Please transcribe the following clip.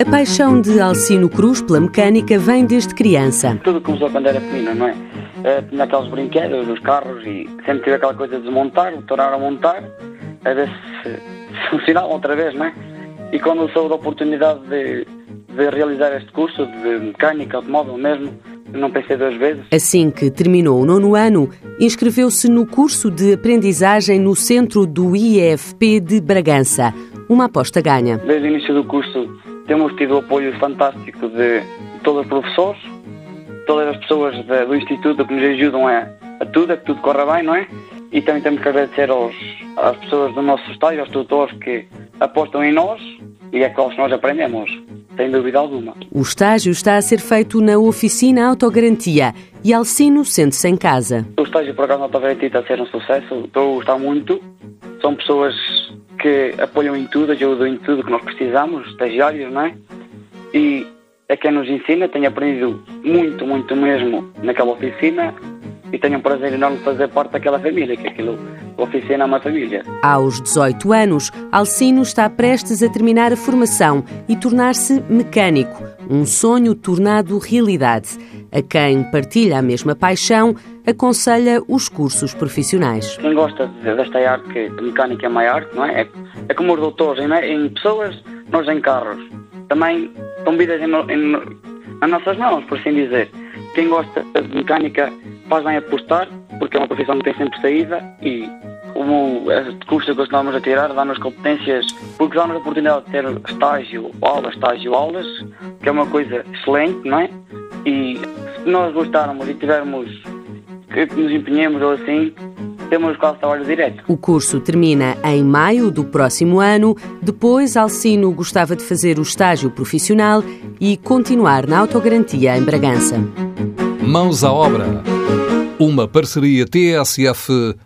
A paixão de Alcino Cruz pela mecânica vem desde criança. Tudo começou quando era pequeno, não é? Uh, tinha aqueles brinquedos, os carros e sempre tive aquela coisa de desmontar, tornar a montar, a ver se, se funcionava outra vez, não é? E quando soube da oportunidade de, de realizar este curso de mecânica, automóvel mesmo, não pensei duas vezes. Assim que terminou o nono ano, inscreveu-se no curso de aprendizagem no centro do IEFP de Bragança. Uma aposta ganha. Desde o início do curso temos tido o apoio fantástico de todos os professores, todas as pessoas do Instituto que nos ajudam a, a tudo, a que tudo corra bem, não é? E também temos que agradecer aos, às pessoas do nosso estágio, aos tutores que apostam em nós e é com os que nós aprendemos sem dúvida alguma. O estágio está a ser feito na oficina Autogarantia e Alcino sente-se em casa. O estágio, por acaso, na Autogarantia está a ser um sucesso. Estou a gostar muito. São pessoas que apoiam em tudo, ajudam em tudo que nós precisamos, estagiários, não é? E é quem nos ensina. Tenho aprendido muito, muito mesmo naquela oficina e tenho um prazer enorme fazer parte daquela família, que aquilo oficina é uma família. Aos 18 anos, Alcino está prestes a terminar a formação e tornar-se mecânico, um sonho tornado realidade. A quem partilha a mesma paixão, aconselha os cursos profissionais. Quem gosta desta arte, que mecânica é uma arte, não é? É, é como os doutores, em, em pessoas, nós em carros. Também estão vidas em, em, nas nossas mãos, por assim dizer. Quem gosta de mecânica faz bem apostar, porque é uma profissão que tem sempre saída e como este curso que estamos a tirar dá-nos competências, porque dá-nos a oportunidade de ter estágio, aulas, estágio, aulas, que é uma coisa excelente, não é? E se nós gostarmos e tivermos que nos empenhemos ou assim, temos quase trabalho direto. O curso termina em maio do próximo ano. Depois, Alcino gostava de fazer o estágio profissional e continuar na autogarantia em Bragança. Mãos à obra. Uma parceria TSF-IEFP.